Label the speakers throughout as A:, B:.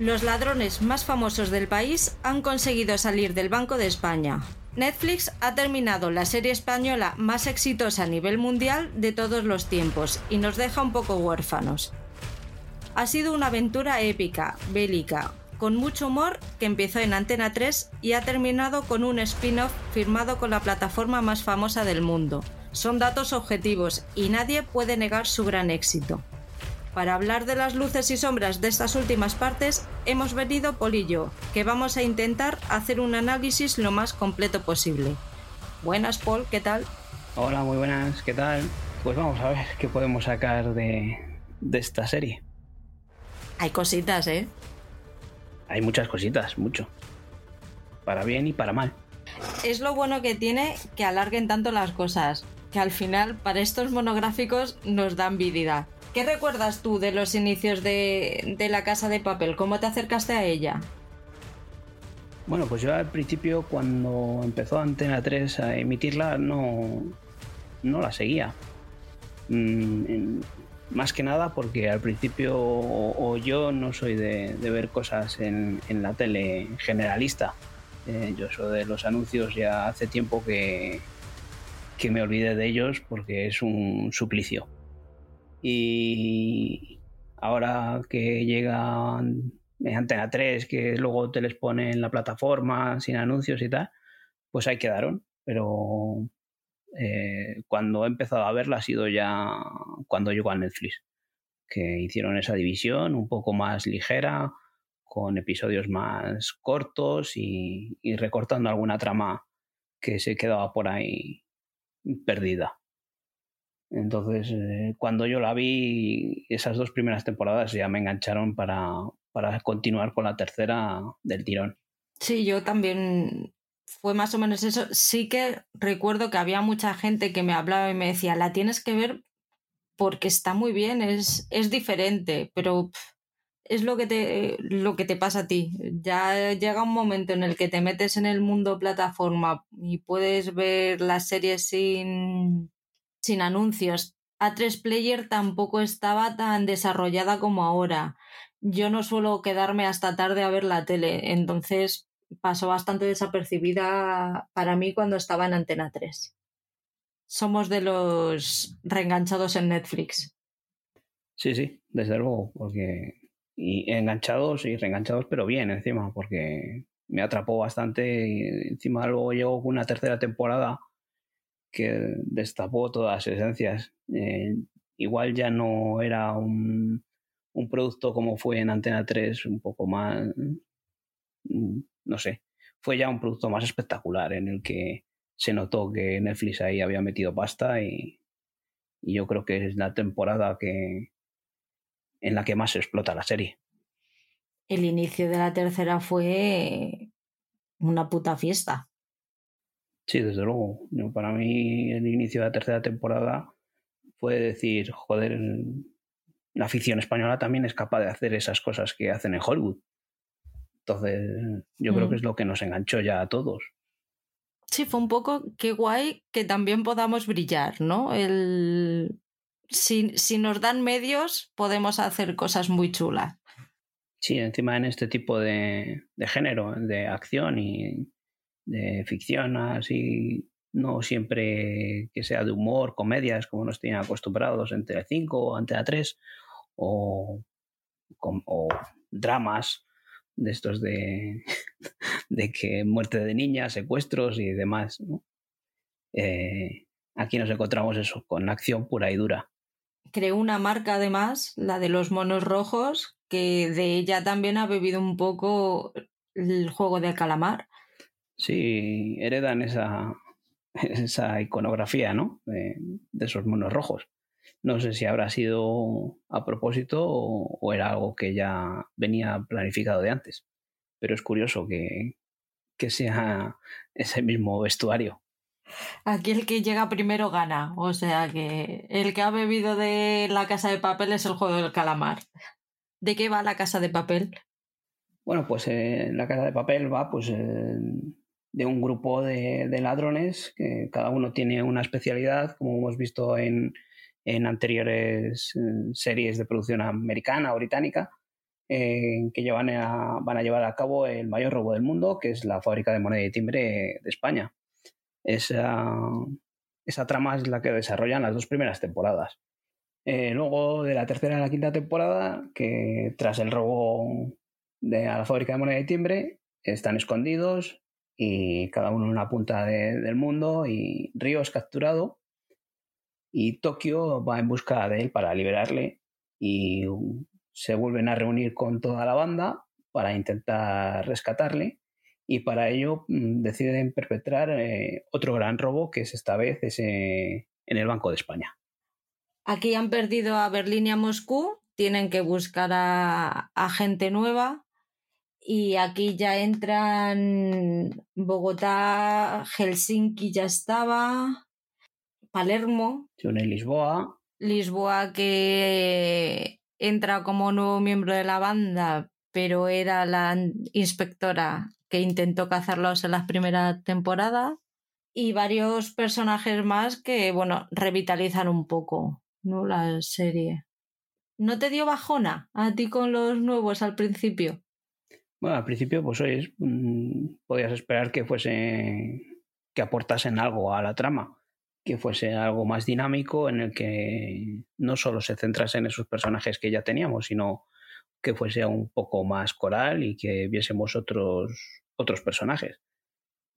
A: Los ladrones más famosos del país han conseguido salir del Banco de España. Netflix ha terminado la serie española más exitosa a nivel mundial de todos los tiempos y nos deja un poco huérfanos. Ha sido una aventura épica, bélica, con mucho humor que empezó en Antena 3 y ha terminado con un spin-off firmado con la plataforma más famosa del mundo. Son datos objetivos y nadie puede negar su gran éxito. Para hablar de las luces y sombras de estas últimas partes, hemos venido yo, que vamos a intentar hacer un análisis lo más completo posible. Buenas, Paul, ¿qué tal?
B: Hola, muy buenas, ¿qué tal? Pues vamos a ver qué podemos sacar de, de esta serie.
A: Hay cositas, ¿eh?
B: Hay muchas cositas, mucho. Para bien y para mal.
A: Es lo bueno que tiene que alarguen tanto las cosas, que al final para estos monográficos nos dan vida. ¿Qué recuerdas tú de los inicios de, la casa de papel? ¿Cómo te acercaste a ella?
B: Bueno, pues yo al principio cuando empezó Antena 3 a emitirla no, no la seguía. Mm, más que nada porque al principio o, yo no soy de, ver cosas en, la tele generalista. Eh, yo soy de los anuncios ya hace tiempo que, que me olvidé de ellos porque es un suplicio. Y ahora que llega Antena 3, que luego te les pone en la plataforma sin anuncios y tal, pues ahí quedaron. Pero eh, cuando he empezado a verla ha sido ya cuando llegó a Netflix, que hicieron esa división un poco más ligera, con episodios más cortos y recortando alguna trama que se quedaba por ahí perdida. Entonces, eh, cuando yo la vi, esas dos primeras temporadas ya me engancharon para, para continuar con la tercera del tirón.
A: Sí, yo también fue más o menos eso. Sí que recuerdo que había mucha gente que me hablaba y me decía, la tienes que ver porque está muy bien, es, es diferente, pero es lo que, te, lo que te pasa a ti. Ya llega un momento en el que te metes en el mundo plataforma y puedes ver las series sin sin anuncios. A3 Player tampoco estaba tan desarrollada como ahora. Yo no suelo quedarme hasta tarde a ver la tele, entonces pasó bastante desapercibida para mí cuando estaba en Antena 3. Somos de los reenganchados en Netflix.
B: Sí, sí, desde luego, porque y enganchados y reenganchados, pero bien encima, porque me atrapó bastante y encima luego llegó una tercera temporada que destapó todas las esencias. Eh, igual ya no era un, un, producto como fue en Antena 3, un poco más, mm, no sé, fue ya un producto más espectacular en el que se notó que Netflix ahí había metido pasta y, y yo creo que es la temporada que en la que más se explota la serie.
A: El inicio de la tercera fue una puta fiesta.
B: Sí, desde luego. para mí el inicio de la tercera temporada fue decir, joder, la afición española también es capaz de hacer esas cosas que hacen en Hollywood. Entonces, yo creo que mm. es lo que nos enganchó ya a todos.
A: Sí, fue un poco qué guay que también podamos brillar, ¿no? El... Si, si nos dan medios, podemos hacer cosas muy chulas.
B: Sí, encima en este tipo de, de género, de acción y, de ficción así, no siempre que sea de humor, comedias, como nos tienen acostumbrados en Telecinco o Antena 3, o, o dramas de estos de, de que muerte de niñas, secuestros y demás. Eh, aquí nos encontramos eso, con acción pura y dura.
A: Creó una marca además, la de los monos rojos, que de ella también ha bebido un poco el juego de calamar
B: sí heredan esa, esa iconografía, ¿no? De, esos monos rojos. No sé si habrá sido a propósito o, era algo que ya venía planificado de antes. Pero es curioso que, que sea ese mismo vestuario.
A: Aquí el que llega primero gana. O sea que el que ha bebido de la casa de papel es el juego del calamar. ¿De qué va la casa de papel?
B: Bueno, pues eh, la casa de papel va pues de un grupo de, ladrones, que cada uno tiene una especialidad, como hemos visto en, anteriores eh, series de producción americana o británica, que llevan van a llevar a cabo el mayor robo del mundo, que es la fábrica de moneda y timbre de España. Esa, esa trama es la que desarrollan las dos primeras temporadas. Eh, luego de la tercera a la quinta temporada, que tras el robo de a la fábrica de moneda y timbre, están escondidos y cada uno en una punta del mundo y Río es capturado y Tokio va en busca de él para liberarle y se vuelven a reunir con toda la banda para intentar rescatarle y para ello mm, deciden perpetrar eh, otro gran robo que es esta vez ese, en el Banco de España.
A: Aquí han perdido a Berlín y a Moscú, tienen que buscar a, gente nueva y aquí ya entran Bogotá, Helsinki ya estaba, Palermo.
B: Lisboa.
A: Lisboa que entra como nuevo miembro de la banda, pero era la inspectora que intentó cazarlos en las primeras temporadas. Y varios personajes más que, bueno, revitalizan un poco. ¿no? La serie. ¿No te dio bajona a ti con los nuevos al principio?
B: Bueno, al principio, pues oye, mm, podías esperar que fuese. que aportasen algo a la trama, que fuese algo más dinámico en el que no solo se centrase en esos personajes que ya teníamos, sino que fuese un poco más coral y que viésemos otros, otros personajes.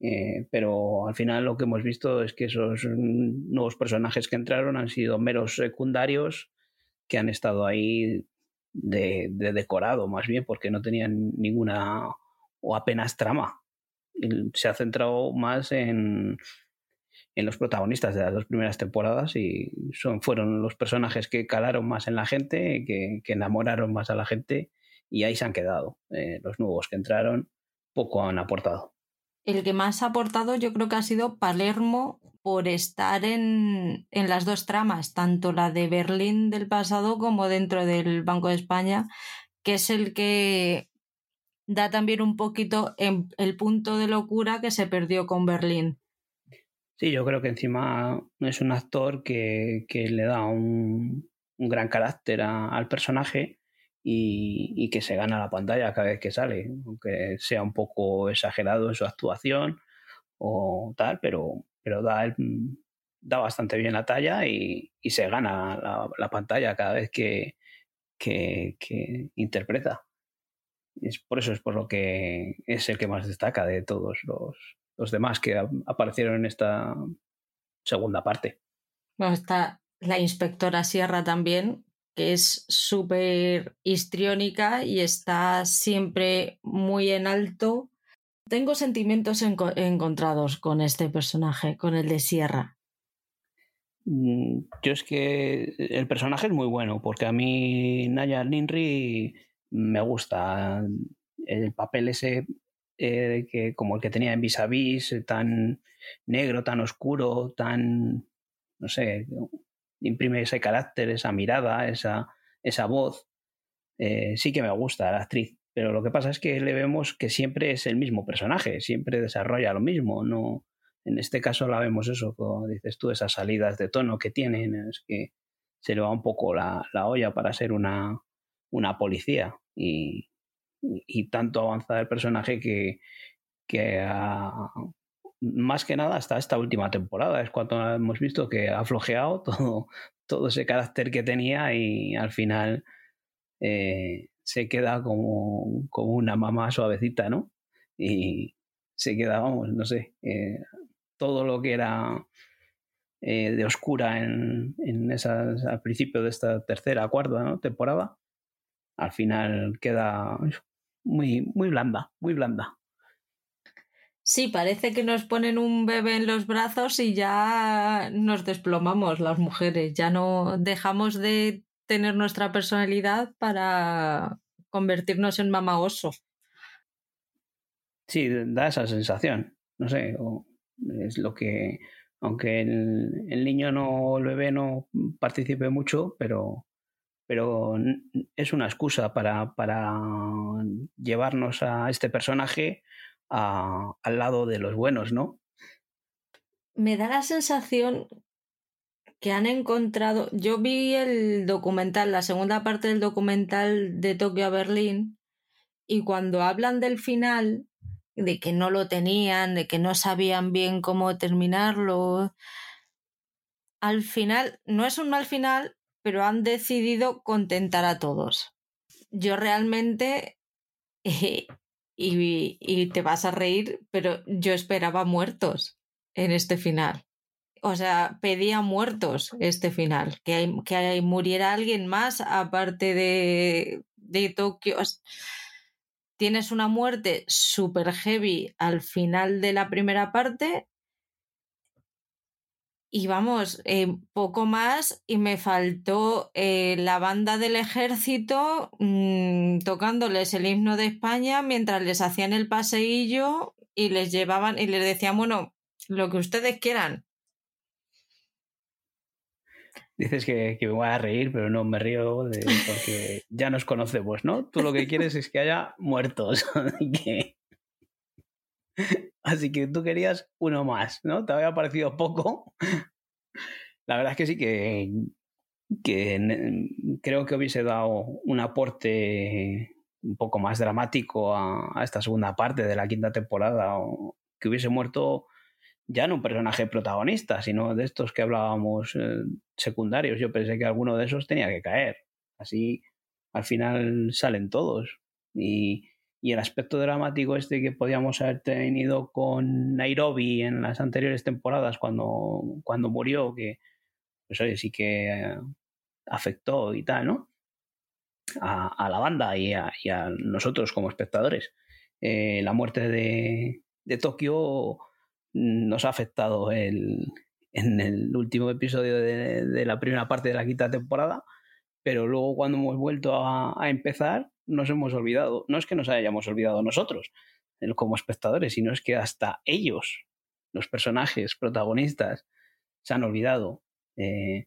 B: Eh, pero al final lo que hemos visto es que esos nuevos personajes que entraron han sido meros secundarios que han estado ahí de, decorado más bien porque no tenían ninguna o apenas trama. Se ha centrado más en, en los protagonistas de las dos primeras temporadas y son, fueron los personajes que calaron más en la gente, que, enamoraron más a la gente y ahí se han quedado. Eh, los nuevos que entraron poco han aportado
A: el que más ha aportado yo creo que ha sido Palermo por estar en, las dos tramas, tanto la de Berlín del pasado como dentro del Banco de España, que es el que da también un poquito en el punto de locura que se perdió con Berlín.
B: Sí, yo creo que encima es un actor que, le da un, gran carácter al personaje y, que se gana la pantalla cada vez que sale, aunque sea un poco exagerado en su actuación o tal, pero, pero da, da bastante bien la talla y, se gana la, pantalla cada vez que, que, interpreta. Es por eso es por lo que es el que más destaca de todos los, los demás que aparecieron en esta segunda parte.
A: Bueno, está la inspectora Sierra también, que es súper histriónica y está siempre muy en alto. Tengo sentimientos encontrados con este personaje, con el de Sierra.
B: Mm, yo es que el personaje es muy bueno, porque a mí Naya Ninri me gusta. El papel ese eh, que, como el que tenía en Vis a Vis, tan negro, tan oscuro, tan, no sé, imprime ese carácter, esa mirada, esa, esa voz. Eh, sí que me gusta la actriz, pero lo que pasa es que le vemos que siempre es el mismo personaje, siempre desarrolla lo mismo. No, en este caso la vemos eso, como dices tú, esas salidas de tono que tienen, es que se le va un poco la, olla para ser una, una policía y, y, tanto avanza el personaje que, que más que nada hasta esta última temporada. Es cuando hemos visto que ha flojeado todo, todo ese carácter que tenía y al final eh, se queda como, como, una mamá suavecita, ¿no? Y se queda, vamos, no sé, eh, todo lo que era eh, de oscura en, en esas, al principio de esta tercera, cuarta temporada, al final queda muy, muy blanda, muy blanda.
A: Sí, parece que nos ponen un bebé en los brazos y ya nos desplomamos las mujeres, ya no dejamos de tener nuestra personalidad para convertirnos en mamá oso.
B: Sí, da esa sensación, no sé, es lo que, aunque el, niño no, el bebé no participe mucho, pero, pero es una excusa para, para llevarnos a este personaje al lado de los buenos, ¿no?
A: Me da la sensación que han encontrado. Yo vi el documental, la segunda parte del documental de Tokio a Berlín, y cuando hablan del final, de que no lo tenían, de que no sabían bien cómo terminarlo, al final, no es un mal final, pero han decidido contentar a todos. Yo realmente, y, y te vas a reír, pero yo esperaba muertos en este final o sea, pedía muertos este final, que, que muriera alguien más aparte de, de Tokio. Tienes una muerte super heavy al final de la primera parte y vamos, eh, poco más y me faltó eh, la banda del ejército mm, tocándoles el himno de España mientras les hacían el paseillo y les llevaban y les decían, bueno, lo que ustedes quieran.
B: Dices que, me voy a reír, pero no me río porque ya nos conocemos, ¿no? Tú lo que quieres es que haya muertos. Así que tú querías uno más, ¿no? Te había parecido poco. La verdad es que sí que, que creo que hubiese dado un aporte un poco más dramático a, esta segunda parte de la quinta temporada, o que hubiese muerto ya no un personaje protagonista, sino de estos que hablábamos eh, secundarios. Yo pensé que alguno de esos tenía que caer. Así al final salen todos. Y, y el aspecto dramático este que podíamos haber tenido con Nairobi en las anteriores temporadas cuando, cuando murió, que pues sí que eh, afectó y tal, ¿no? A, la banda y a, nosotros como espectadores. Eh, la muerte de, de Tokio nos ha afectado el, en el último episodio de, la primera parte de la quinta temporada, pero luego cuando hemos vuelto a, empezar nos hemos olvidado. No es que nos hayamos olvidado nosotros como espectadores, sino es que hasta ellos, los personajes protagonistas, se han olvidado. Eh,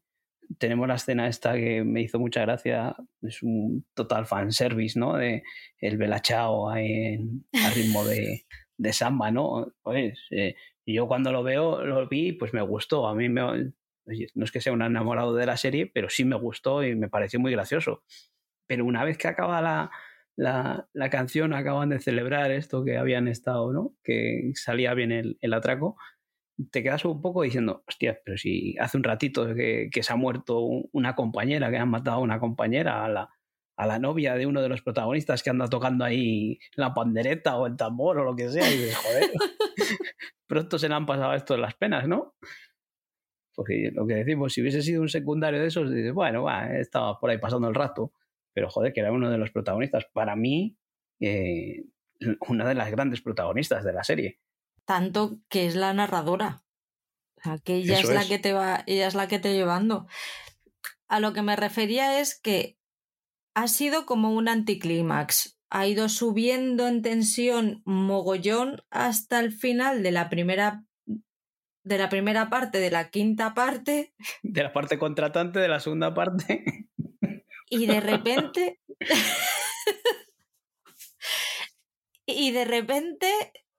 B: tenemos la escena esta que me hizo mucha gracia, es un total fanservice, ¿no? De el Belachao en, al ritmo de, de samba, ¿no? Pues, eh, yo cuando lo veo, lo vi, pues me gustó. A mí me, no es que sea un enamorado de la serie, pero sí me gustó y me pareció muy gracioso. Pero una vez que acaba la, la, la canción, acaban de celebrar esto que habían estado, ¿no? Que salía bien el, el atraco, te quedas un poco diciendo, hostia, pero si hace un ratito que, que, se ha muerto una compañera, que han matado a una compañera, a la, a la novia de uno de los protagonistas que anda tocando ahí la pandereta o el tambor o lo que sea, y dices, joder, pronto se le han pasado esto en las penas, ¿no? Porque lo que decimos, si hubiese sido un secundario de esos, dices, bueno, va, estaba por ahí pasando el rato, pero joder, que era uno de los protagonistas. Para mí, eh, una de las grandes protagonistas de la serie.
A: Tanto que es la narradora. O sea, que ella es la que te va, ella es la que te llevando. A lo que me refería es que ha sido como un anticlímax ha ido subiendo en tensión mogollón hasta el final de la primera de la primera parte, de la quinta parte.
B: De la parte contratante, de la segunda parte.
A: Y de repente. y de repente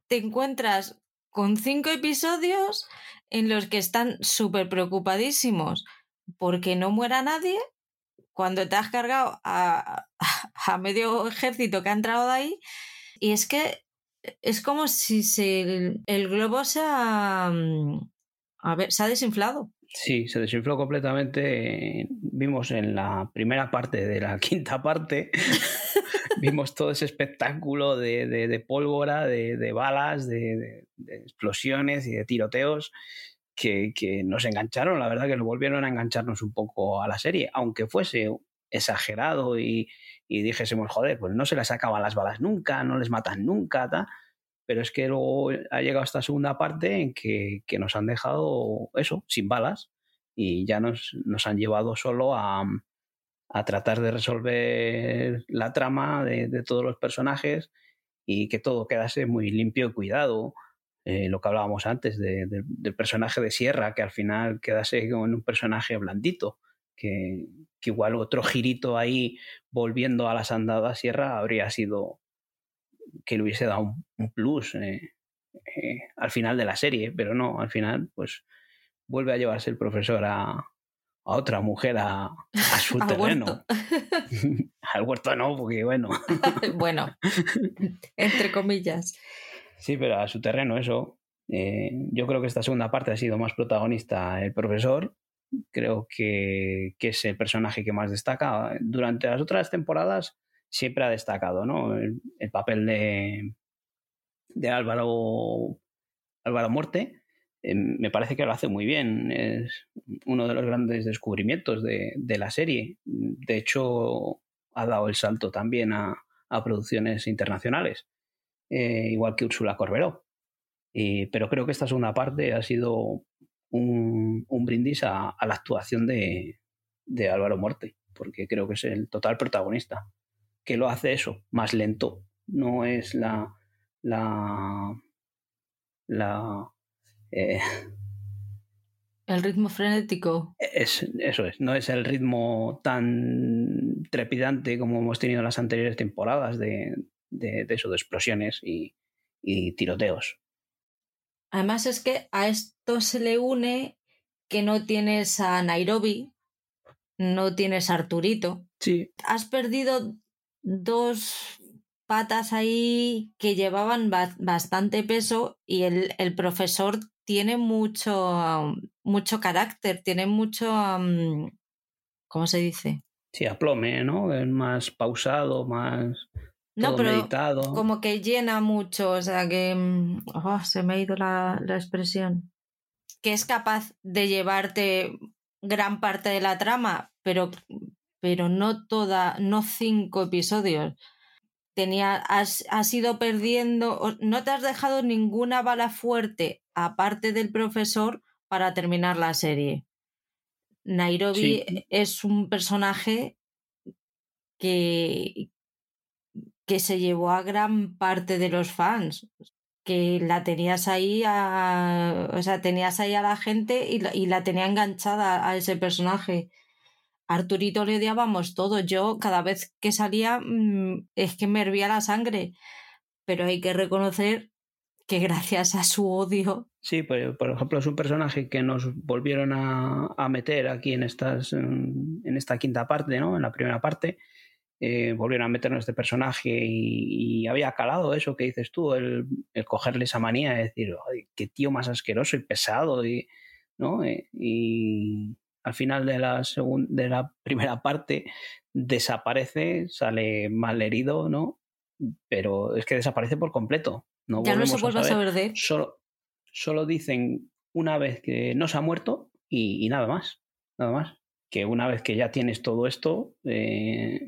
A: te encuentras con cinco episodios en los que están súper preocupadísimos porque no muera nadie cuando te has cargado a, a medio ejército que ha entrado de ahí. Y es que es como si se, el, globo se ha, mm, a ver, se ha desinflado.
B: Sí, se desinfló completamente. Vimos en la primera parte de la quinta parte, vimos todo ese espectáculo de, de, pólvora, de, de balas, de, explosiones y de tiroteos que, que, nos engancharon. La verdad que nos volvieron a engancharnos un poco a la serie, aunque fuese exagerado y, y dijésemos, joder, pues no se les acaban las balas nunca, no les matan nunca, pero es que luego ha llegado esta segunda parte en que, nos han dejado eso, sin balas, y ya nos, nos han llevado solo a, a, tratar de resolver la trama de, todos los personajes y que todo quedase muy limpio y cuidado. Eh, lo que hablábamos antes del personaje de Sierra, que al final quedase como en un personaje blandito, que, igual otro girito ahí volviendo a las andadas Sierra habría sido que le hubiese dado un, plus eh, eh, al final de la serie, pero no, al final pues vuelve a llevarse el profesor a, a otra mujer a, su terreno. Al huerto no, porque bueno.
A: bueno, entre comillas.
B: Sí, pero a su terreno, eso. Eh, yo creo que esta segunda parte ha sido más protagonista el profesor. Creo que, es el personaje que más destaca. Durante las otras temporadas siempre ha destacado, ¿no? El, papel de, Álvaro, Álvaro Muerte eh, me parece que lo hace muy bien. Es uno de los grandes descubrimientos de, la serie. De hecho, ha dado el salto también a, producciones internacionales, eh, igual que Úrsula Corberó. pero creo que esta segunda parte ha sido un, brindis a, la actuación de, de Álvaro Morte, porque creo que es el total protagonista, que lo hace eso, más lento. No es la, la, la eh,
A: el ritmo frenético.
B: Es, eso es, no es el ritmo tan trepidante como hemos tenido en las anteriores temporadas de, de, eso, de explosiones y, tiroteos.
A: Además es que a esto se le une que no tienes a Nairobi, no tienes a Arturito.
B: Sí.
A: Has perdido dos patas ahí que llevaban bastante peso y el, el profesor tiene mucho, mucho carácter, tiene mucho, ¿cómo se dice?
B: Sí, aplome, ¿no? Es más pausado, más
A: no, pero como que llena mucho, o sea que mm, oh, se me ha ido la, la expresión. Que es capaz de llevarte gran parte de la trama, pero, pero no toda, no cinco episodios. Tenía, has, has ido perdiendo, no te has dejado ninguna bala fuerte aparte del profesor, para terminar la serie. Nairobi es un personaje que, que se llevó a gran parte de los fans, que la tenías ahí a, o sea, tenías ahí a la gente y la, y la tenía enganchada a ese personaje. Arturito le odiábamos todo. Yo cada vez que salía mm, es que me hervía la sangre. Pero hay que reconocer que gracias a su odio.
B: Sí, pues, por ejemplo, es un personaje que nos volvieron a, meter aquí en, estas, en esta quinta parte, ¿no? En la primera parte. Eh, volvieron a meternos este personaje y, había calado eso que dices tú, el, cogerle esa manía de decir, qué tío más asqueroso y pesado, y, ¿no? Eh, y al final de la, de la primera parte desaparece, sale mal herido, ¿no? Pero es que desaparece por completo. No
A: ya no se vuelve a saber, de
B: Solo, solo dicen una vez que no se ha muerto y, nada más. Nada más. Que una vez que ya tienes todo esto eh,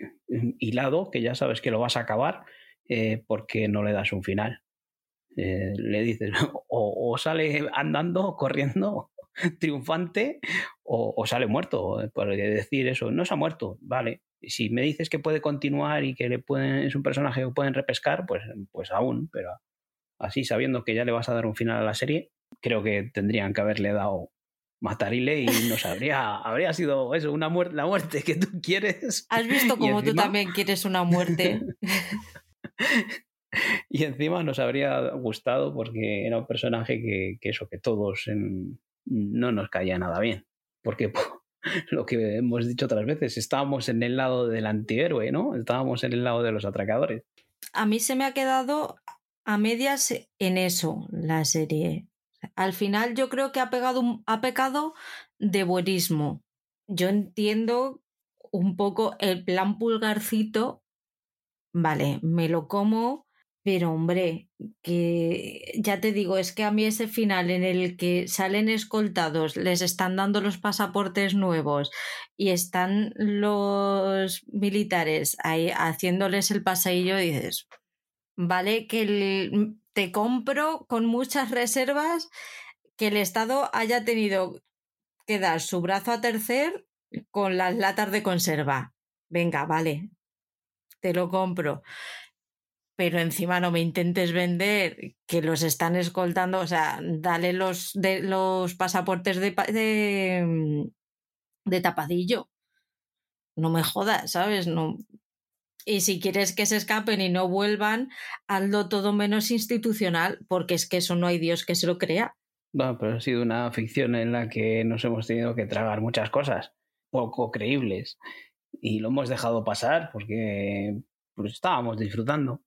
B: hilado, que ya sabes que lo vas a acabar, eh, porque no le das un final. Eh, le dices, o, sale andando, corriendo, triunfante, o, sale muerto. Por decir eso, no se ha muerto, vale. Si me dices que puede continuar y que le pueden, es un personaje que pueden repescar, pues, pues aún, pero así sabiendo que ya le vas a dar un final a la serie, creo que tendrían que haberle dado matarile y nos habría, habría sido eso, una muerte, la muerte que tú quieres.
A: Has visto cómo tú también quieres una muerte.
B: y encima nos habría gustado porque era un personaje que, eso, que todos no nos caía nada bien. Porque lo que hemos dicho otras veces, estábamos en el lado del antihéroe, ¿no? Estábamos en el lado de los atracadores.
A: A mí se me ha quedado a medias en eso la serie. Al final yo creo que ha, pegado ha pecado de buenismo. Yo entiendo un poco el plan pulgarcito. Vale, me lo como, pero hombre, que ya te digo, es que a mí ese final en el que salen escoltados, les están dando los pasaportes nuevos y están los militares ahí haciéndoles el paseillo, dices, ¿vale? Que mm, te compro con muchas reservas que el Estado haya tenido que dar su brazo a tercer con las latas de conserva. Venga, vale, te lo compro. Pero encima no me intentes vender que los están escoltando, o sea, dale los, de, los pasaportes de, de, de tapadillo. No me jodas, ¿sabes? No, y si quieres que se escapen y no vuelvan, hazlo todo menos institucional, porque es que eso no hay Dios que se lo crea.
B: Bueno, pero ha sido una ficción en la que nos hemos tenido que tragar muchas cosas. poco creíbles. Y lo hemos dejado pasar porque pues, estábamos disfrutando.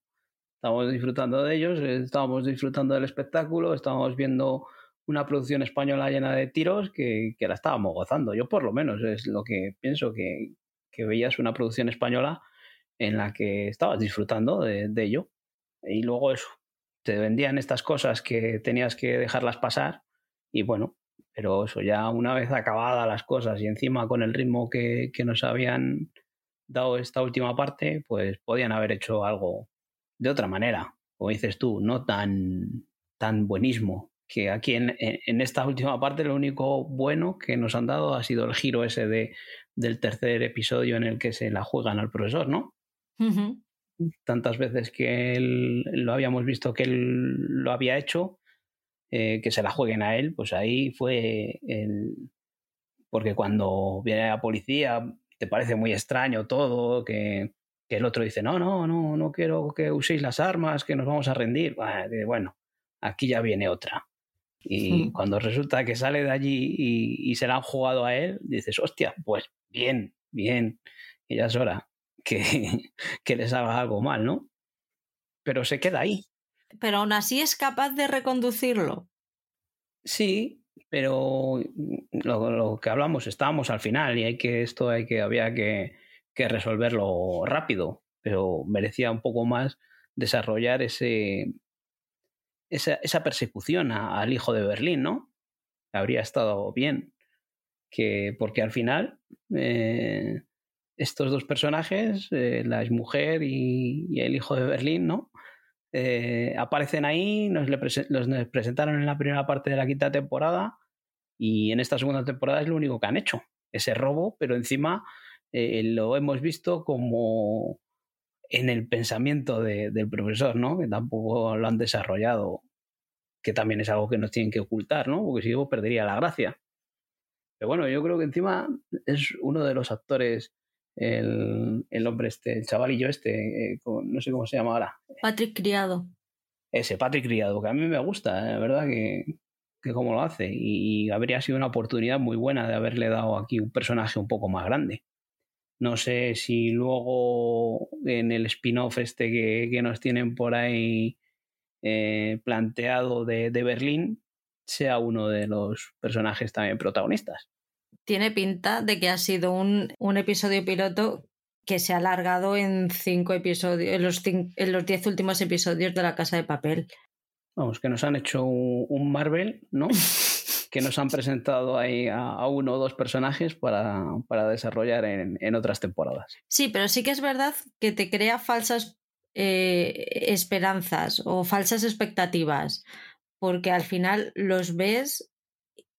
B: Estábamos disfrutando de ellos, estábamos disfrutando del espectáculo, estábamos viendo una producción española llena de tiros que, que la estábamos gozando. Yo por lo menos es lo que pienso, que, que veías una producción española en la que estabas disfrutando de, de ello. Y luego eso, te vendían estas cosas que tenías que dejarlas pasar y bueno, pero eso ya una vez acabadas las cosas y encima con el ritmo que, que, nos habían dado esta última parte, pues podían haber hecho algo de otra manera, como dices tú, no tan, tan buenismo. Que aquí en, en esta última parte lo único bueno que nos han dado ha sido el giro ese de, del tercer episodio en el que se la juegan al profesor, ¿no? Uh -huh tantas veces que él lo habíamos visto que él lo había hecho, eh, que se la jueguen a él, pues ahí fue el... Porque cuando viene la policía te parece muy extraño todo, que, que el otro dice, no, no, no, no quiero que uséis las armas, que nos vamos a rendir. Bueno, aquí ya viene otra. Y cuando resulta que sale de allí y, y, se la han jugado a él, dices, hostia, pues bien, bien, y ya es hora que, que les haga algo mal, ¿no? Pero se queda ahí.
A: Pero aún así es capaz de reconducirlo.
B: Sí, pero lo, lo, que hablamos, estábamos al final y hay que esto hay que había que, que, resolverlo rápido, pero merecía un poco más desarrollar ese esa, persecución al hijo de Berlín, ¿no? Habría estado bien, que porque al final eh, estos dos personajes, eh, la exmujer y, y, el hijo de Berlín, ¿no? Eh, aparecen ahí, nos los presentaron en la primera parte de la quinta temporada y en esta segunda temporada es lo único que han hecho, ese robo, pero encima eh, lo hemos visto como en el pensamiento de, del profesor, ¿no? Que tampoco lo han desarrollado, que también es algo que nos tienen que ocultar, ¿no? Porque si no perdería la gracia. Pero bueno, yo creo que encima es uno de los actores el, el, hombre este, el chavalillo este, eh, no sé cómo se llama ahora.
A: Patrick Criado.
B: Ese, Patrick Criado, que a mí me gusta, la verdad que, que cómo lo hace. Y, y, habría sido una oportunidad muy buena de haberle dado aquí un personaje un poco más grande. No sé si luego en el spin-off este que, que, nos tienen por ahí eh, planteado de, de Berlín sea uno de los personajes también protagonistas
A: tiene pinta de que ha sido un, un episodio piloto que se ha alargado en cinco episodios, en los, en los diez últimos episodios de La Casa de Papel.
B: Vamos, que nos han hecho un, un Marvel, ¿no? que nos han presentado ahí a, uno o dos personajes para, para desarrollar en, en, otras temporadas.
A: Sí, pero sí que es verdad que te crea falsas eh, esperanzas o falsas expectativas, porque al final los ves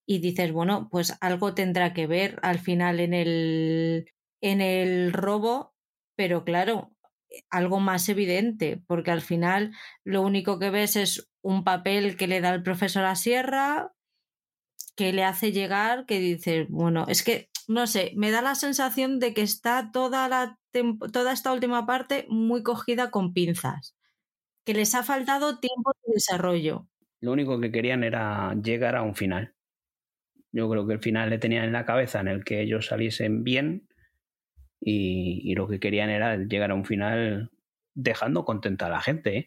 A: y dices, bueno, pues algo tendrá que ver al final en el, en el robo, pero claro, algo más evidente, porque al final lo único que ves es un papel que le da el profesor a Sierra, que le hace llegar, que dices, bueno, es que, no sé, me da la sensación de que está toda, la toda esta última parte muy cogida con pinzas, que les ha faltado tiempo de desarrollo.
B: Lo único que querían era llegar a un final. Yo creo que el final le tenían en la cabeza en el que ellos saliesen bien y, lo que querían era llegar a un final dejando contenta a la gente. ¿eh?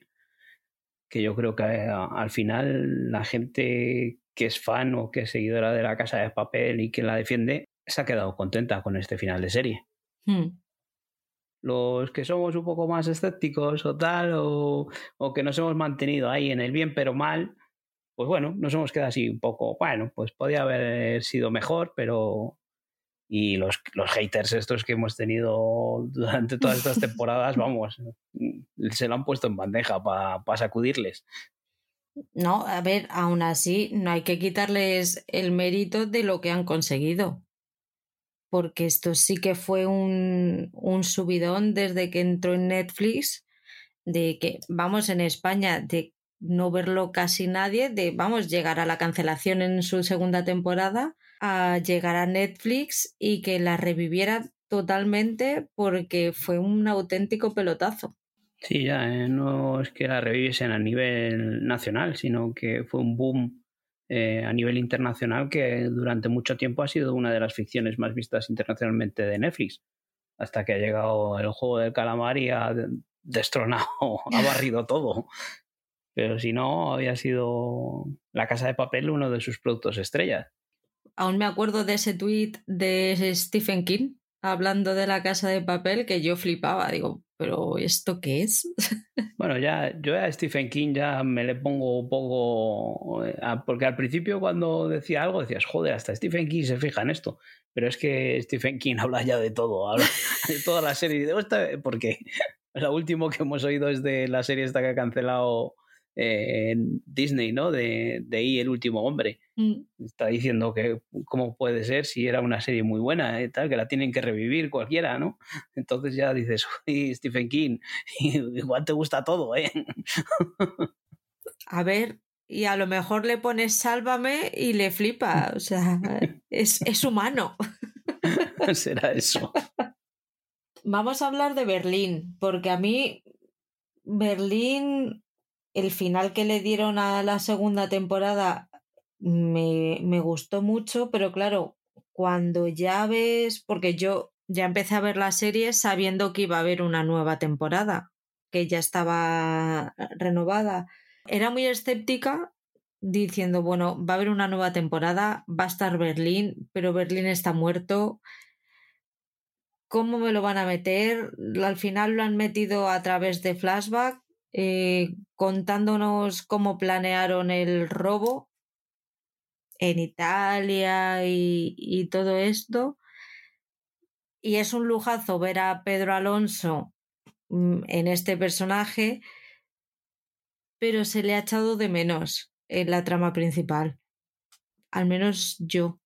B: Que yo creo que a, al final la gente que es fan o que es seguidora de la casa de papel y que la defiende se ha quedado contenta con este final de serie. Hmm. Los que somos un poco más escépticos o tal, o, o que nos hemos mantenido ahí en el bien pero mal, pues bueno, nos hemos quedado así un poco, bueno, pues podía haber sido mejor, pero... Y los, los haters estos que hemos tenido durante todas estas temporadas, vamos, se lo han puesto en bandeja para pa sacudirles.
A: No, a ver, aún así no hay que quitarles el mérito de lo que han conseguido. Porque esto sí que fue un, un subidón desde que entró en Netflix, de que, vamos, en España, de no verlo casi nadie, de, vamos, llegar a la cancelación en su segunda temporada, a llegar a Netflix y que la reviviera totalmente porque fue un auténtico pelotazo.
B: Sí, ya, eh, no es que la reviviesen a nivel nacional, sino que fue un boom eh, a nivel internacional que durante mucho tiempo ha sido una de las ficciones más vistas internacionalmente de Netflix, hasta que ha llegado el juego del calamar y ha destronado, ha barrido todo. Pero si no, había sido La Casa de Papel uno de sus productos estrellas.
A: Aún me acuerdo de ese tweet de Stephen King hablando de La Casa de Papel que yo flipaba. Digo, pero ¿esto qué es?
B: Bueno, ya yo a Stephen King ya me le pongo un poco. Eh, porque al principio cuando decía algo decías, joder, hasta Stephen King se fija en esto. Pero es que Stephen King habla ya de todo, habla de toda la serie. Porque lo último que hemos oído es de la serie esta que ha cancelado en Disney, ¿no? De, de I, el último hombre. Mm. Está diciendo que cómo puede ser si era una serie muy buena, y tal, que la tienen que revivir cualquiera, ¿no? Entonces ya dices, uy, Stephen King, igual te gusta todo, ¿eh?
A: A ver, y a lo mejor le pones sálvame y le flipa, o sea, es, es humano.
B: Será eso.
A: Vamos a hablar de Berlín, porque a mí Berlín el final que le dieron a la segunda temporada me, me gustó mucho, pero claro, cuando ya ves, porque yo ya empecé a ver la serie sabiendo que iba a haber una nueva temporada, que ya estaba renovada. Era muy escéptica diciendo, bueno, va a haber una nueva temporada, va a estar Berlín, pero Berlín está muerto. ¿Cómo me lo van a meter? Al final lo han metido a través de flashback eh, contándonos cómo planearon el robo en Italia y, todo esto. Y es un lujazo ver a Pedro Alonso mm, en este personaje, pero se le ha echado de menos en la trama principal. Al menos yo.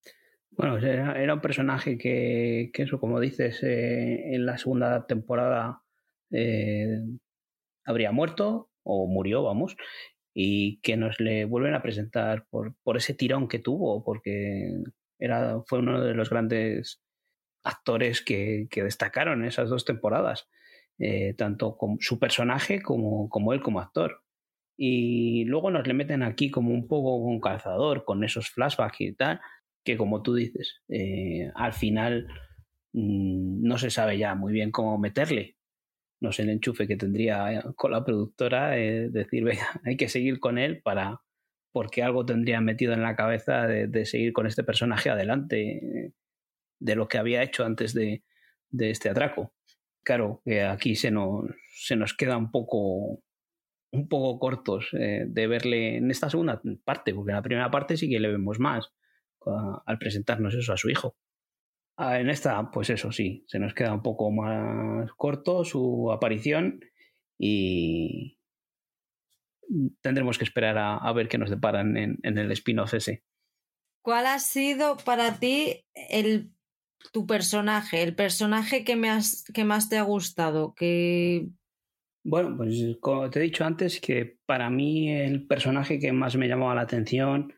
B: Bueno, era, un personaje que, eso, como dices, eh, en la segunda temporada eh, habría muerto o murió, vamos, y que nos le vuelven a presentar por, por ese tirón que tuvo, porque era, fue uno de los grandes actores que, que destacaron en esas dos temporadas, eh, tanto con su personaje como, como él como actor. Y luego nos le meten aquí como un poco un calzador, con esos flashbacks y tal, que como tú dices, eh, al final mm, no se sabe ya muy bien cómo meterle, no sé el enchufe que tendría eh, con la productora, eh, decir, venga, hay que seguir con él para, porque algo tendría metido en la cabeza de, seguir con este personaje adelante de lo que había hecho antes de, este atraco. Claro, que aquí se nos, se nos queda un poco, un poco cortos eh, de verle en esta segunda parte, porque en la primera parte sí que le vemos más al presentarnos eso a su hijo. Ah, en esta, pues eso sí, se nos queda un poco más corto su aparición y tendremos que esperar a, ver qué nos deparan en, el spin-off ese.
A: ¿Cuál ha sido para ti el, tu personaje, el personaje que, me has, que más te ha gustado? Que...
B: Bueno, pues como te he dicho antes, que para mí el personaje que más me llamaba la atención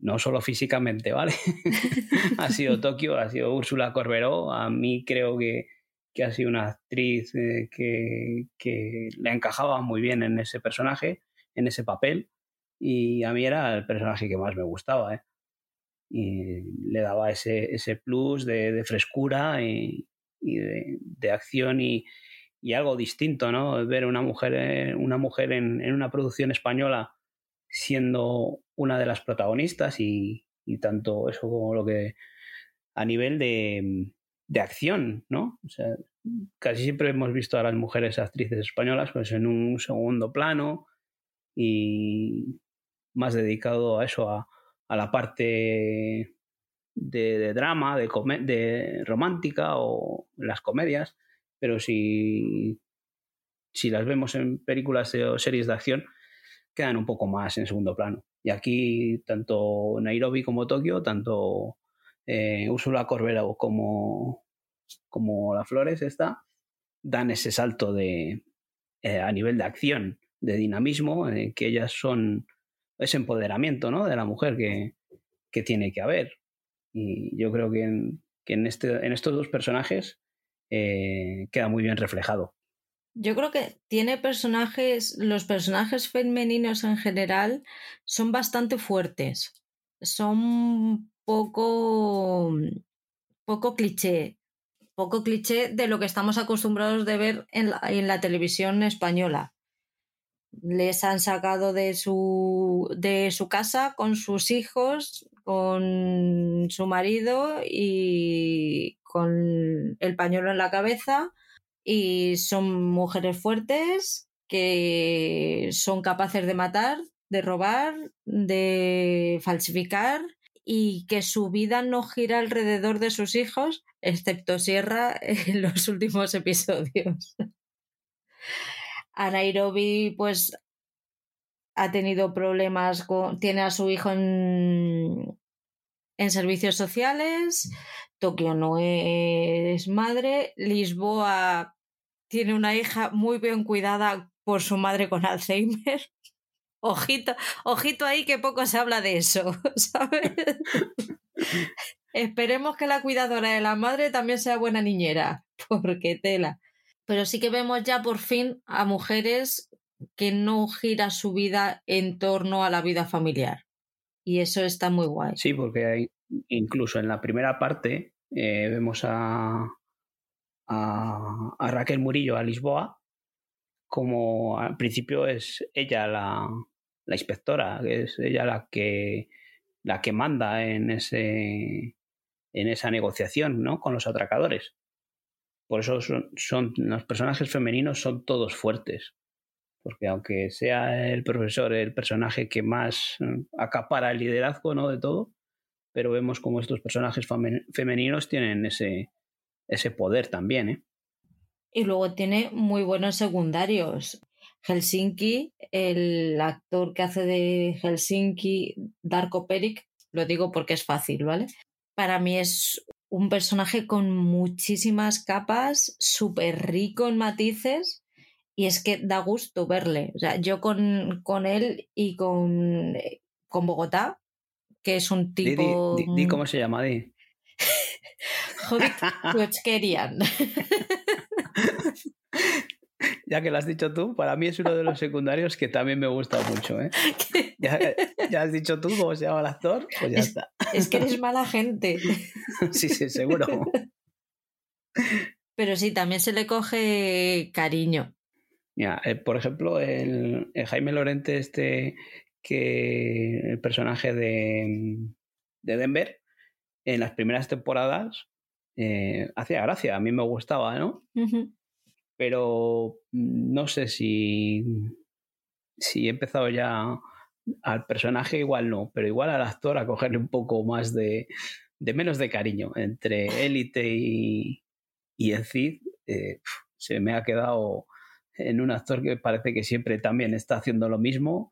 B: no solo físicamente, ¿vale? ha sido Tokio, ha sido Úrsula Corberó. A mí creo que, que ha sido una actriz eh, que, que, le encajaba muy bien en ese personaje, en ese papel. Y a mí era el personaje que más me gustaba, ¿eh? Y le daba ese, ese plus de, de frescura y, y de, de, acción y, y, algo distinto, ¿no? Ver una mujer, eh, una mujer en, en una producción española siendo una de las protagonistas y, tanto eso como lo que a nivel de, de, acción, ¿no? O sea, casi siempre hemos visto a las mujeres actrices españolas pues en un segundo plano y más dedicado a eso, a, a la parte de, drama, de, de romántica o las comedias, pero si, si las vemos en películas o series de acción, quedan un poco más en segundo plano. Y aquí, tanto Nairobi como Tokio, tanto eh, Úrsula como, como La Flores, esta, dan ese salto de, eh, a nivel de acción, de dinamismo, eh, que ellas son ese empoderamiento ¿no? de la mujer que, que tiene que haber. Y yo creo que que en, este, en estos dos personajes queda muy bien reflejado.
A: Yo creo que tiene personajes, los personajes femeninos en general son bastante fuertes. son poco, poco cliché, poco cliché de lo que estamos acostumbrados de ver en la, en la televisión española. Les han sacado de su, de su casa con sus hijos, con su marido y con el pañuelo en la cabeza y son mujeres fuertes que son capaces de matar, de robar, de falsificar y que su vida no gira alrededor de sus hijos, excepto Sierra en los últimos episodios. A Nairobi, pues, ha tenido problemas con. tiene a su hijo en, en servicios sociales. Tokio no es madre. Lisboa tiene una hija muy bien cuidada por su madre con Alzheimer. Ojito, ojito ahí que poco se habla de eso, ¿sabes? Esperemos que la cuidadora de la madre también sea buena niñera, porque tela. Pero sí que vemos ya por fin a mujeres que no gira su vida en torno a la vida familiar. Y eso está muy guay.
B: Sí, porque hay, incluso en la primera parte eh, vemos a, a, Raquel Murillo, a Lisboa, como al principio es ella la, la inspectora, es ella la que, la que manda en, ese, en esa negociación ¿no? con los atracadores. Por eso son, son, los personajes femeninos son todos fuertes. Porque aunque sea el profesor el personaje que más mm, acapara el liderazgo ¿no? de todo, pero vemos como estos personajes femeninos tienen ese, ese poder también. ¿eh?
A: Y luego tiene muy buenos secundarios. Helsinki, el actor que hace de Helsinki, Darko Perik, lo digo porque es fácil, ¿vale? Para mí es un personaje con muchísimas capas, súper rico en matices y es que da gusto verle. O sea, yo con, con él y con, con Bogotá, que es un tipo...
B: Di, di, di cómo se llama, di.
A: Jodit
B: ya que lo has dicho tú, para mí es uno de los secundarios que también me gusta mucho. ¿eh? Ya, ya, has dicho tú cómo se llama el actor, pues ya
A: es,
B: está.
A: Es que eres mala gente.
B: sí, sí, seguro.
A: Pero sí, también se le coge cariño.
B: Mira, eh, por ejemplo, el, el, Jaime Lorente, este, que el personaje de, de Denver, en las primeras temporadas, eh, hacía gracia, a mí me gustaba, ¿no? Uh -huh pero no sé si, si he empezado ya al personaje, igual no, pero igual al actor a cogerle un poco más de, de menos de cariño entre élite y, y el Cid. Eh, se me ha quedado en un actor que parece que siempre también está haciendo lo mismo,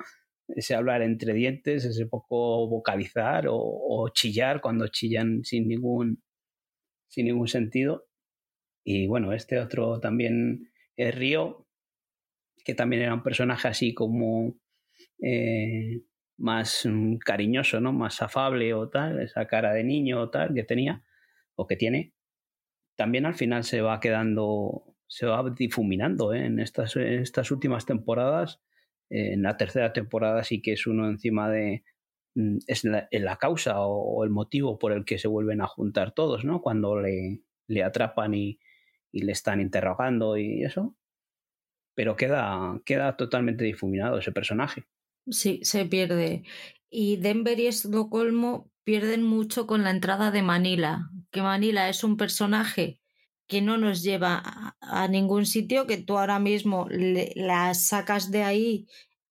B: ese hablar entre dientes, ese poco vocalizar o, o chillar cuando chillan sin ningún, sin ningún sentido. Y bueno, este otro también, el Río, que también era un personaje así como eh, más cariñoso, ¿no? Más afable o tal, esa cara de niño o tal que tenía, o que tiene, también al final se va quedando, se va difuminando ¿eh? en, estas, en estas últimas temporadas. En la tercera temporada sí que es uno encima de, es la, la, causa o el motivo por el que se vuelven a juntar todos, ¿no? Cuando le, le atrapan y, y le están interrogando y eso. Pero queda, queda totalmente difuminado ese personaje.
A: Sí, se pierde. Y Denver y Estocolmo pierden mucho con la entrada de Manila, que Manila es un personaje que no nos lleva a, ningún sitio, que tú ahora mismo la sacas de ahí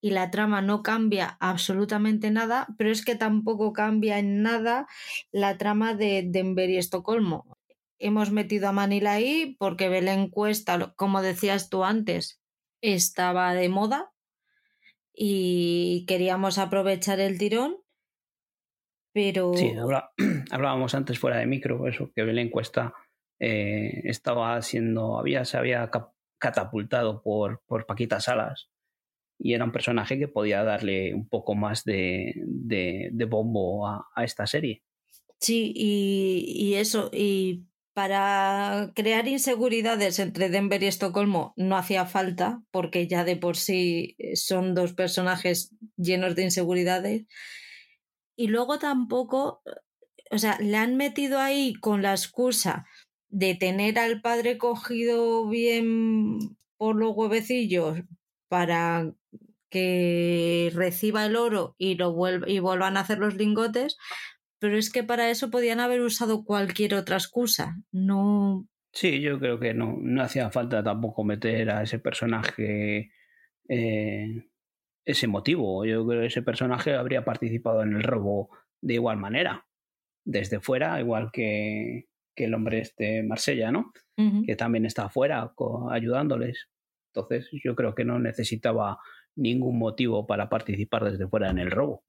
A: y la trama no cambia absolutamente nada, pero es que tampoco cambia en nada la trama de Denver y Estocolmo. Hemos metido a Manila ahí porque ve la encuesta, como decías tú antes, estaba de moda y queríamos aprovechar el tirón, pero...
B: Sí, hablábamos antes fuera de micro, eso, que la encuesta eh, estaba siendo, había, se había catapultado por, por Paquita Salas y era un personaje que podía darle un poco más de, de, bombo a, a, esta serie.
A: Sí, y, y eso, y para crear inseguridades entre Denver y Estocolmo no hacía falta, porque ya de por sí son dos personajes llenos de inseguridades. Y luego tampoco, o sea, le han metido ahí con la excusa de tener al padre cogido bien por los huevecillos para que reciba el oro y lo y vuelvan a hacer los lingotes, pero es que para eso podían haber usado cualquier otra excusa, no
B: Sí, yo creo que no, no hacía falta tampoco meter a ese personaje eh, ese motivo. Yo creo que ese personaje habría participado en el robo de igual manera, desde fuera, igual que, que el hombre este Marsella, ¿no? Que también está afuera ayudándoles. Entonces, yo creo que no necesitaba ningún motivo para participar desde fuera en el robo.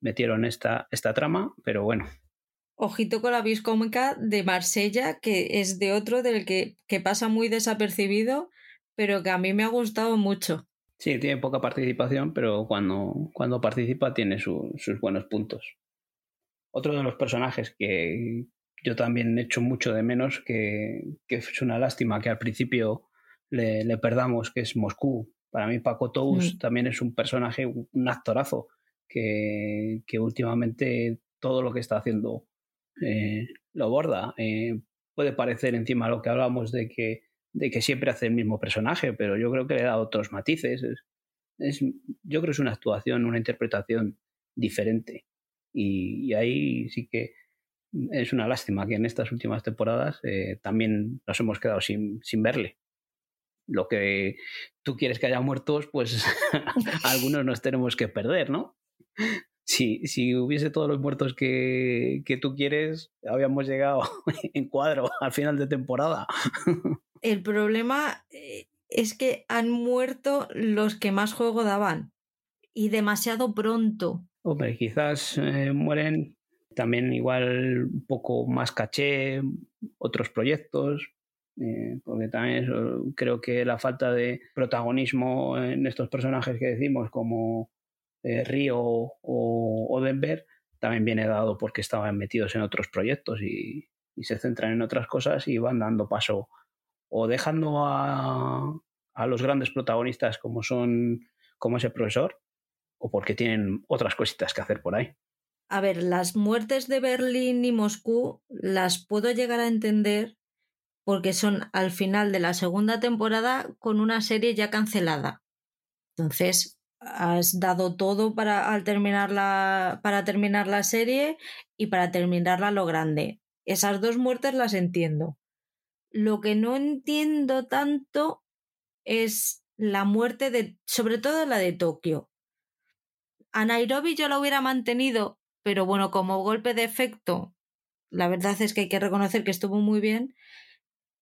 B: Metieron esta, esta trama, pero bueno,
A: Ojito con la vis cómica de Marsella, que es de otro del que, que pasa muy desapercibido, pero que a mí me ha gustado mucho.
B: Sí, tiene poca participación, pero cuando, cuando participa tiene sus buenos puntos. Otro de los personajes que yo también echo mucho de menos, que, que es una lástima que al principio le, le, perdamos, que es Moscú. Para mí Paco Tous mm. también es un personaje, un actorazo, que, que últimamente todo lo que está haciendo eh, lo borda. Eh, puede parecer encima lo que hablamos de que, de que siempre hace el mismo personaje, pero yo creo que le da otros matices. Es, yo creo que es una actuación, una interpretación diferente. Y, ahí sí que es una lástima que en estas últimas temporadas eh, también nos hemos quedado sin, sin verle lo que tú quieres que haya muertos, pues algunos nos tenemos que perder, ¿no? si, si hubiese todos los muertos que, que tú quieres, habíamos llegado en cuadro al final de temporada.
A: El problema eh, es que han muerto los que más juego daban y demasiado pronto.
B: Hombre, quizás eh, mueren también igual un poco más caché, otros proyectos, eh, porque también creo que la falta de protagonismo en estos personajes que decimos, como eh, Río o, Denver también viene dado porque estaban metidos en otros proyectos y, se centran en otras cosas y van dando paso o dejando a, a los grandes protagonistas como son como ese profesor o porque tienen otras cositas que hacer por ahí.
A: A ver, las muertes de Berlín y Moscú las puedo llegar a entender porque son al final de la segunda temporada con una serie ya cancelada. Entonces, has dado todo para, terminar la, para terminar la serie y para terminarla lo grande. Esas dos muertes las entiendo. Lo que no entiendo tanto es la muerte de, sobre todo la de Tokio. A Nairobi yo la hubiera mantenido, pero bueno, como golpe de efecto, la verdad es que hay que reconocer que estuvo muy bien,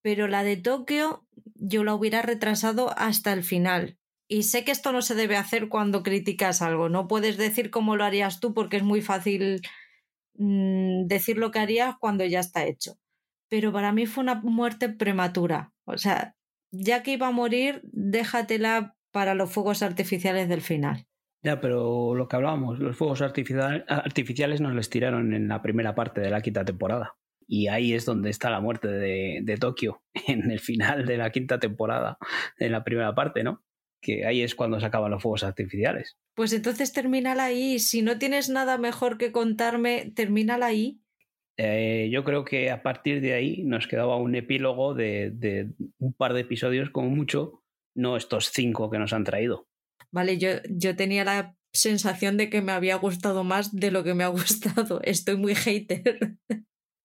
A: pero la de Tokio yo la hubiera retrasado hasta el final. Y sé que esto no se debe hacer cuando criticas algo. No puedes decir cómo lo harías tú porque es muy fácil mm, decir lo que harías cuando ya está hecho. Pero para mí fue una muerte prematura. O sea, ya que iba a morir, déjatela para los fuegos artificiales del final.
B: Ya, pero lo que hablábamos, los fuegos artificiales nos les tiraron en la primera parte de la quinta temporada. Y ahí es donde está la muerte de, de Tokio, en el final de la quinta temporada, en la primera parte, ¿no? que ahí es cuando se acaban los fuegos artificiales.
A: Pues entonces termínala ahí. Si no tienes nada mejor que contarme, termínala ahí.
B: Eh, yo creo que a partir de ahí nos quedaba un epílogo de, un par de episodios como mucho, no estos cinco que nos han traído.
A: Vale, yo, yo tenía la sensación de que me había gustado más de lo que me ha gustado. Estoy muy hater.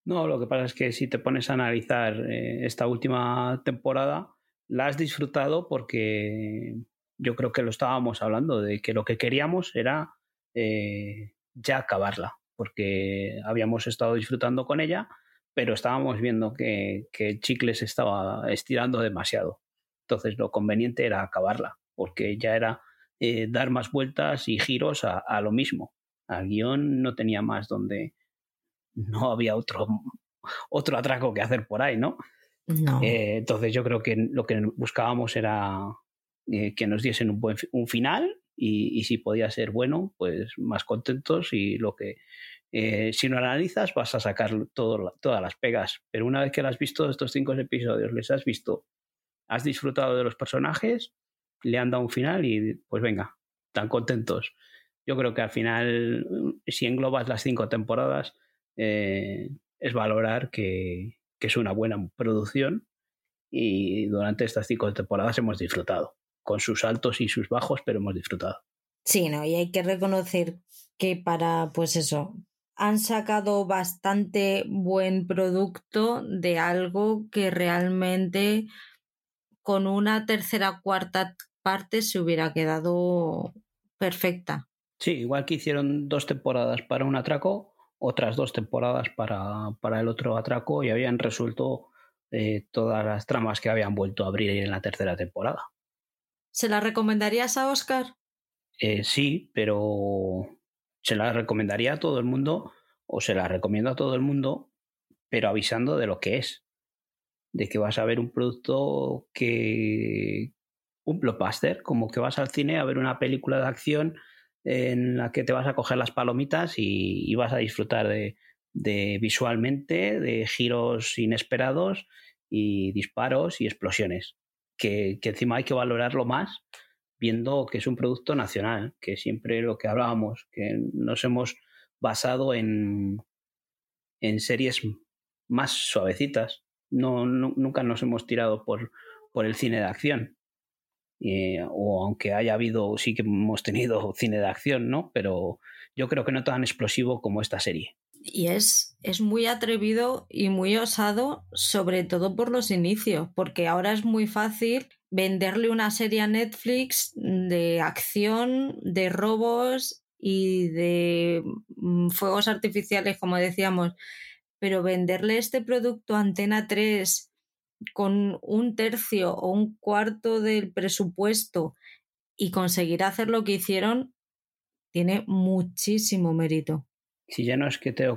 B: No, lo que pasa es que si te pones a analizar eh, esta última temporada, la has disfrutado porque yo creo que lo estábamos hablando, de que lo que queríamos era eh, ya acabarla, porque habíamos estado disfrutando con ella, pero estábamos viendo que, el chicle se estaba estirando demasiado. Entonces lo conveniente era acabarla, porque ya era eh, dar más vueltas y giros a, a lo mismo. Al guion no tenía más donde no había otro, otro atraco que hacer por ahí, ¿no? Eh, entonces yo creo que lo que buscábamos era eh, que nos diesen un buen un final y, si podía ser bueno, pues más contentos y lo que eh, si no analizas vas a sacar todo, todas las pegas, pero una vez que has visto estos cinco episodios, les has visto, has disfrutado de los personajes, le han dado un final y pues venga, tan contentos. yo creo que al final, si englobas las cinco temporadas, eh, es valorar que, que es una buena producción y durante estas cinco temporadas hemos disfrutado, con sus altos y sus bajos, pero hemos disfrutado.
A: Sí, no, y hay que reconocer que para, pues eso, han sacado bastante buen producto de algo que realmente con una tercera cuarta parte se hubiera quedado perfecta.
B: Sí, igual que hicieron dos temporadas para un atraco, otras dos temporadas para, para el otro atraco y habían resuelto eh, todas las tramas que habían vuelto a abrir en la tercera temporada.
A: ¿Se la recomendarías a Oscar?
B: Eh, sí, pero se la recomendaría a todo el mundo o se la recomiendo a todo el mundo, pero avisando de lo que es. De que vas a ver un producto que. un blockbuster, como que vas al cine a ver una película de acción en la que te vas a coger las palomitas y, vas a disfrutar de, visualmente, de giros inesperados y disparos y explosiones. Que, encima hay que valorarlo más viendo que es un producto nacional, que siempre lo que hablábamos, que nos hemos basado en, en series más suavecitas. No, nunca nos hemos tirado por, por el cine de acción. Eh, o aunque haya habido, sí que hemos tenido cine de acción, ¿no? Pero yo creo que no tan explosivo como esta serie.
A: Y es, es muy atrevido y muy osado, sobre todo por los inicios, porque ahora es muy fácil venderle una serie a Netflix de acción, de robos y de mm, fuegos artificiales, como decíamos, pero venderle este producto a Antena 3 con un tercio o un cuarto del presupuesto y conseguir hacer lo que hicieron, tiene muchísimo mérito.
B: Si ya no es que, te,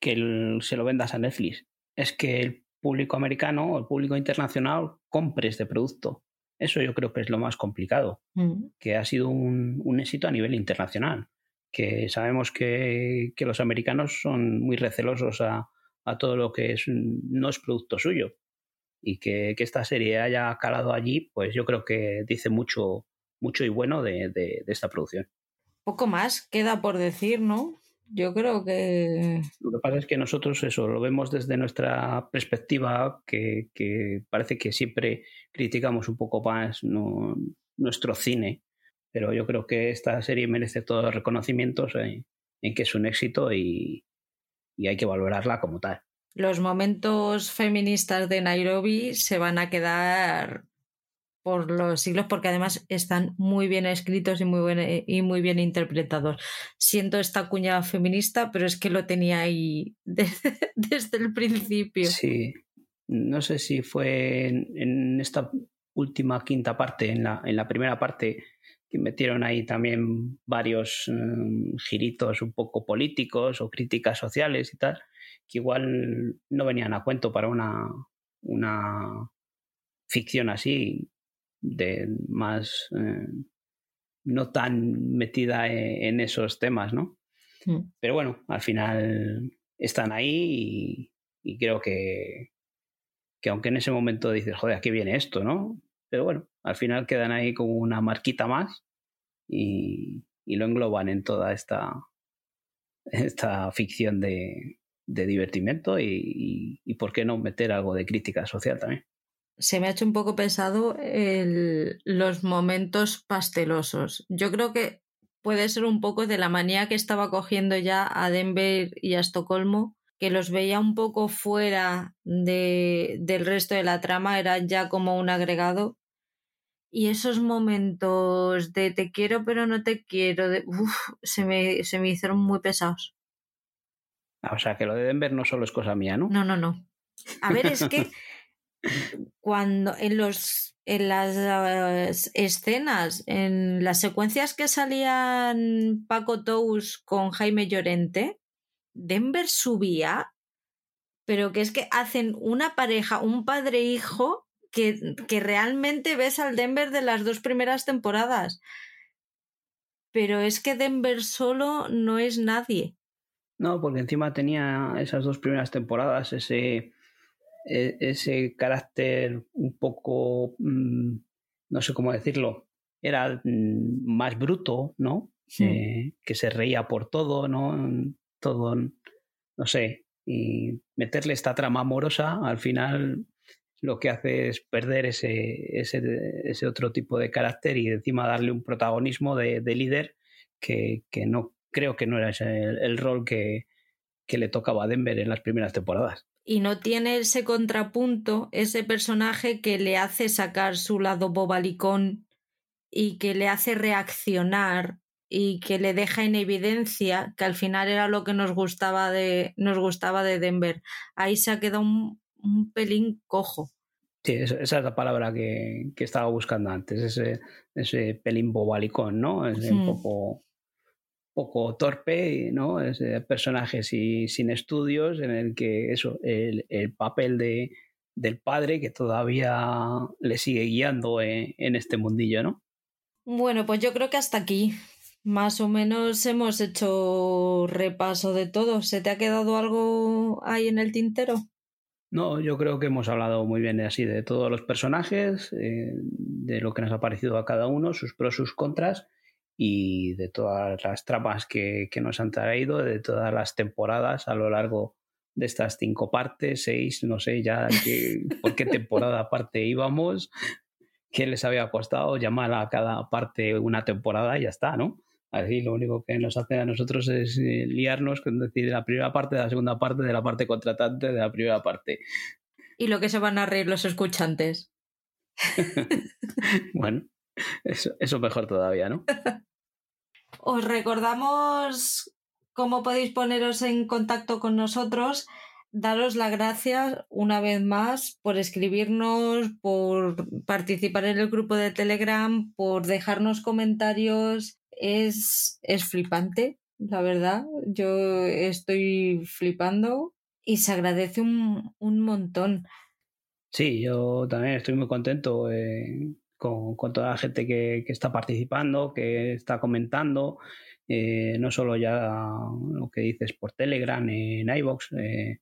B: que se lo vendas a Netflix, es que el público americano o el público internacional compre este producto. Eso yo creo que es lo más complicado, mm. que ha sido un, un, éxito a nivel internacional, que sabemos que, que los americanos son muy recelosos a, a, todo lo que es, no es producto suyo y que, esta serie haya calado allí, pues yo creo que dice mucho, mucho y bueno de, esta producción.
A: Poco más queda por decir, ¿no? Yo creo que.
B: Lo que pasa es que nosotros eso lo vemos desde nuestra perspectiva, que, parece que siempre criticamos un poco más nuestro cine, pero yo creo que esta serie merece todos los reconocimientos en, que es un éxito y hay que valorarla como tal
A: los momentos feministas de Nairobi se van a quedar por los siglos porque además están muy bien escritos y muy, bien, y muy bien interpretados. Siento esta cuña feminista, pero es que lo tenía ahí desde, el principio.
B: Sí, no sé si fue en, esta última quinta parte, en la, en la primera parte, que metieron ahí también varios mm, giritos un poco políticos o críticas sociales y tal que igual no venían a cuento para una, una ficción así, de más eh, no tan metida e, en, esos temas, ¿no? Mm. Pero bueno, al final están ahí y, creo que, que aunque en ese momento dices, joder, aquí viene esto, ¿no? Pero bueno, al final quedan ahí como una marquita más y, y lo engloban en toda esta, esta ficción de, de divertimento y, y, por qué no meter algo de crítica social también.
A: Se me ha hecho un poco pesado el, los momentos pastelosos. Yo creo que puede ser un poco de la manía que estaba cogiendo ya a Denver y a Estocolmo, que los veía un poco fuera de, del resto de la trama, era ya como un agregado. Y esos momentos de te quiero pero no te quiero, de, se, me, se me hicieron muy pesados.
B: O sea, que lo de Denver no solo es cosa mía, ¿no?
A: No, no, no. A ver, es que cuando en los en las escenas, en las secuencias que salían Paco Tous con Jaime Llorente, Denver subía, pero que es que hacen una pareja, un padre-hijo, que, que realmente ves al Denver de las dos primeras temporadas. Pero es que Denver solo no es nadie.
B: No, porque encima tenía esas dos primeras temporadas ese, e, ese carácter un poco, mm, no sé cómo decirlo, era mm, más bruto, ¿no? eh, que se reía por todo, ¿no? Todo, no sé, y meterle esta trama amorosa, al final lo que hace es perder ese, ese, ese otro tipo de carácter y encima darle un protagonismo de, líder que, que, no creo que no era ese el, rol que, que le tocaba a Denver en las primeras temporadas
A: y no tiene ese contrapunto, ese personaje que le hace sacar su lado bobalicón y que le hace reaccionar y que le deja en evidencia que al final era lo que nos gustaba de, nos gustaba de Denver. Ahí se ha quedado un, pelín cojo.
B: Sí, esa es la palabra que, estaba buscando antes, ese, ese pelín bobalicón, ¿no? Es un poco poco torpe, ¿no? Es personaje sin estudios en el que eso, el, papel de, del padre que todavía le sigue guiando en, en, este mundillo, ¿no?
A: Bueno, pues yo creo que hasta aquí. Más o menos hemos hecho repaso de todo. ¿Se te ha quedado algo ahí en el tintero?
B: No, yo creo que hemos hablado muy bien de así de todos los personajes, eh, de lo que nos ha parecido a cada uno, sus pros, sus contras y de todas las tramas que, que, nos han traído, de todas las temporadas a lo largo de estas cinco partes, seis, no sé ya por qué temporada aparte íbamos, qué les había costado llamar a cada parte una temporada y ya está, ¿no? Así lo único que nos hace a nosotros es eh, liarnos con decir la primera parte, de la segunda parte, de la parte contratante, de la primera parte.
A: Y lo que se van a reír los escuchantes.
B: bueno, eso, eso mejor todavía, ¿no?
A: Os recordamos cómo podéis poneros en contacto con nosotros. Daros las gracias una vez más por escribirnos, por participar en el grupo de Telegram, por dejarnos comentarios. Es, es flipante, la verdad. Yo estoy flipando y se agradece un, un montón.
B: Sí, yo también estoy muy contento eh, con, con, toda la gente que, está participando, que está comentando, eh, no solo ya lo que dices por Telegram, en iVoox, eh,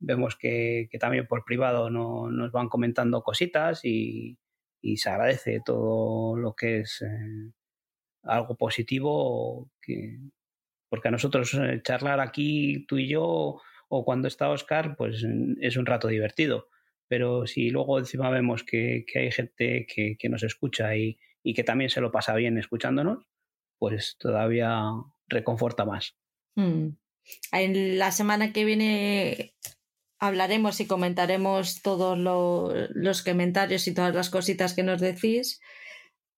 B: vemos que, también por privado no, nos van comentando cositas y, se agradece todo lo que es eh, algo positivo, que, porque a nosotros eh, charlar aquí tú y yo o cuando está Oscar, pues es un rato divertido pero si luego encima vemos que, hay gente que, nos escucha y, que también se lo pasa bien escuchándonos, pues todavía reconforta más.
A: Hmm. En la semana que viene hablaremos y comentaremos todos los comentarios y todas las cositas que nos decís,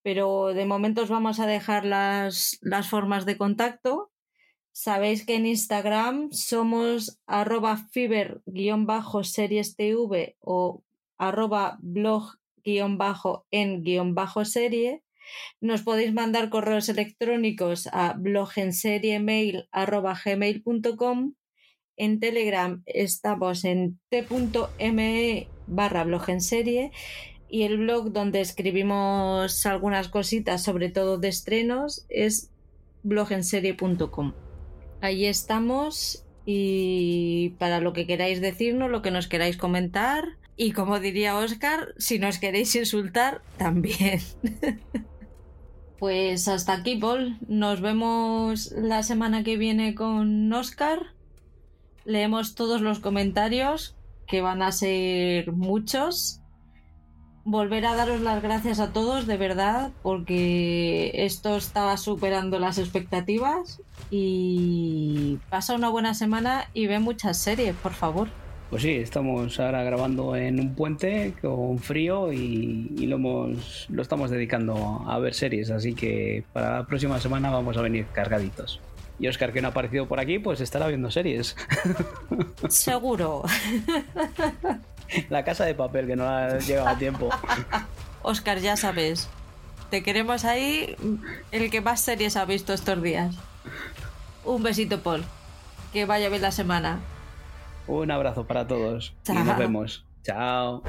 A: pero de momento os vamos a dejar las, las formas de contacto Sabéis que en Instagram somos arroba fiber-series tv o arroba blog-en-serie. Nos podéis mandar correos electrónicos a blogenseriemail.gmail.com. En Telegram estamos en t.me barra blog-en-serie y el blog donde escribimos algunas cositas, sobre todo de estrenos, es blogenserie.com. Ahí estamos y para lo que queráis decirnos, lo que nos queráis comentar y como diría Oscar, si nos queréis insultar, también. pues hasta aquí, Paul. Nos vemos la semana que viene con Oscar. Leemos todos los comentarios, que van a ser muchos volver a daros las gracias a todos, de verdad, porque esto estaba superando las expectativas y pasa una buena semana y ve muchas series, por favor.
B: Pues sí, estamos ahora grabando en un puente con frío y, lo, hemos, lo estamos dedicando a ver series, así que para la próxima semana vamos a venir cargaditos. Y Oscar, que no ha aparecido por aquí, pues estará viendo series.
A: Seguro.
B: La casa de papel, que no ha llegado a tiempo.
A: Oscar, ya sabes. Te queremos ahí, el que más series ha visto estos días. Un besito, Paul. Que vaya bien la semana.
B: Un abrazo para todos. Y nos vemos. Chao.